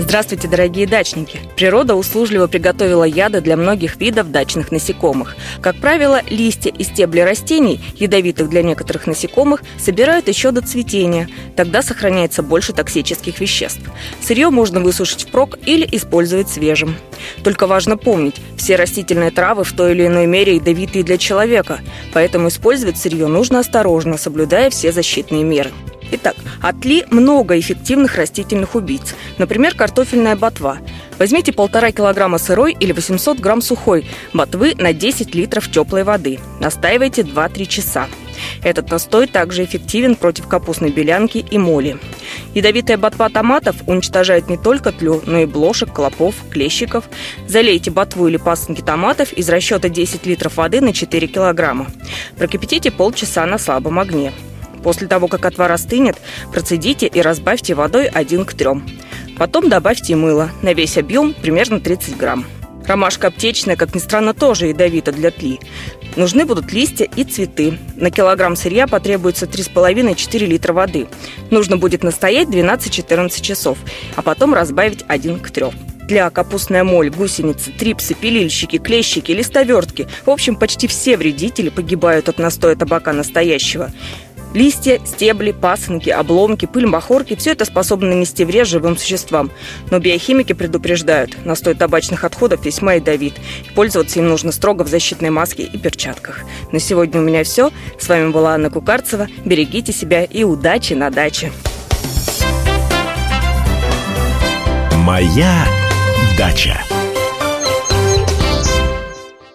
Здравствуйте, дорогие дачники! Природа услужливо приготовила яды для многих видов дачных насекомых. Как правило, листья и стебли растений, ядовитых для некоторых насекомых, собирают еще до цветения. Тогда сохраняется больше токсических веществ. Сырье можно высушить впрок или использовать свежим. Только важно помнить, все растительные травы в той или иной мере ядовитые для человека, поэтому использовать сырье нужно осторожно, соблюдая все защитные меры. Итак, отли много эффективных растительных убийц. Например, картофельная ботва. Возьмите полтора килограмма сырой или 800 грамм сухой ботвы на 10 литров теплой воды. Настаивайте 2-3 часа. Этот настой также эффективен против капустной белянки и моли. Ядовитая ботва томатов уничтожает не только тлю, но и блошек, клопов, клещиков. Залейте ботву или пасынки томатов из расчета 10 литров воды на 4 килограмма. Прокипятите полчаса на слабом огне. После того, как отвар остынет, процедите и разбавьте водой 1 к 3. Потом добавьте мыло на весь объем примерно 30 грамм. Ромашка аптечная, как ни странно, тоже ядовита для тли. Нужны будут листья и цветы. На килограмм сырья потребуется 3,5-4 литра воды. Нужно будет настоять 12-14 часов, а потом разбавить 1 к 3 тля, капустная моль, гусеницы, трипсы, пилильщики, клещики, листовертки. В общем, почти все вредители погибают от настоя табака настоящего. Листья, стебли, пасынки, обломки, пыль махорки – все это способно нанести вред живым существам. Но биохимики предупреждают, настой табачных отходов весьма ядовит. И пользоваться им нужно строго в защитной маске и перчатках. На сегодня у меня все. С вами была Анна Кукарцева. Берегите себя и удачи на даче. Моя дача.